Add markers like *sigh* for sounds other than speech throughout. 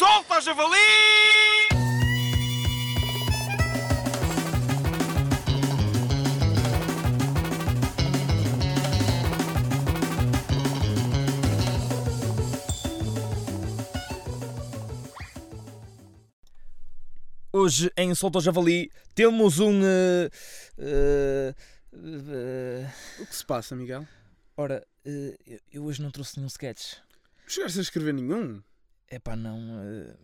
Solta, javali! Hoje em Solta ao Javali temos um. eh, eh, eh, O que se passa, Miguel? ora, eu- eu hoje não trouxe nenhum sketch. Não chegaste a escrever nenhum? É pá, não. eh,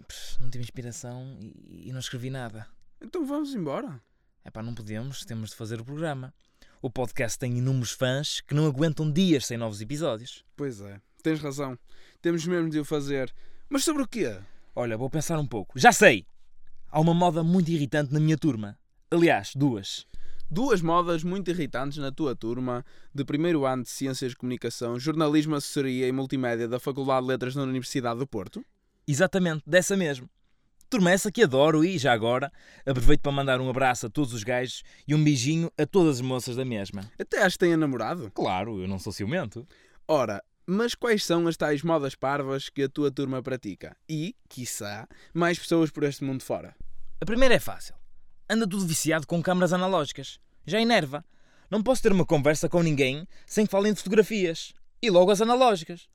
não tive inspiração e, e não escrevi nada. Então vamos embora. É pá, não podemos, temos de fazer o programa. O podcast tem inúmeros fãs que não aguentam dias sem novos episódios. Pois é, tens razão. Temos mesmo de o fazer. Mas sobre o quê? Olha, vou pensar um pouco. Já sei! Há uma moda muito irritante na minha turma. Aliás, duas. Duas modas muito irritantes na tua turma de primeiro ano de Ciências de Comunicação, Jornalismo, Assessoria e Multimédia da Faculdade de Letras na Universidade do Porto. Exatamente, dessa mesmo. Turma essa que adoro e, já agora, aproveito para mandar um abraço a todos os gajos e um beijinho a todas as moças da mesma. Até acho que tenha namorado. Claro, eu não sou ciumento. Ora, mas quais são as tais modas parvas que a tua turma pratica? E, quiçá, mais pessoas por este mundo fora? A primeira é fácil. Anda tudo viciado com câmaras analógicas. Já enerva. Não posso ter uma conversa com ninguém sem que falem de fotografias. E logo as analógicas.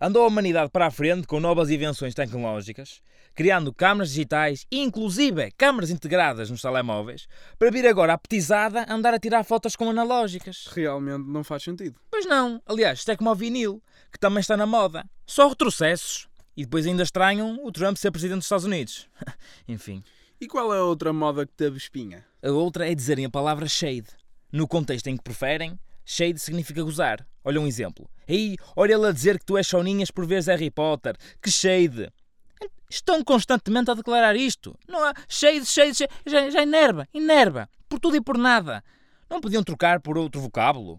Andou a humanidade para a frente com novas invenções tecnológicas, criando câmaras digitais e inclusive câmaras integradas nos telemóveis, para vir agora a petizada andar a tirar fotos com analógicas. Realmente não faz sentido. Pois não. Aliás, isto é como o vinil, que também está na moda. Só retrocessos. E depois ainda estranham o Trump ser presidente dos Estados Unidos. *laughs* Enfim. E qual é a outra moda que teve espinha? A outra é dizerem a palavra shade. No contexto em que preferem, shade significa gozar. Olha um exemplo. Ei, olha ele a dizer que tu és soninhas por veres Harry Potter. Que shade! Estão constantemente a declarar isto. Não há shade, shade, shade. Já, já enerva, enerva. Por tudo e por nada. Não podiam trocar por outro vocábulo?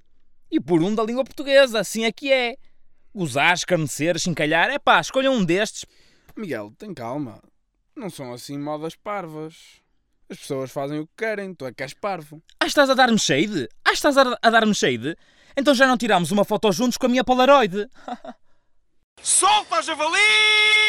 E por um da língua portuguesa, assim é que é. Gozar, escarnecer, chincalhar. É pá, escolham um destes. Miguel, tem calma. Não são assim modas parvas. As pessoas fazem o que querem, tu é que és parvo. Ah, estás a dar-me shade? Ah, estás a, a dar-me shade? Então já não tiramos uma foto juntos com a minha Polaroid. Solta, javali!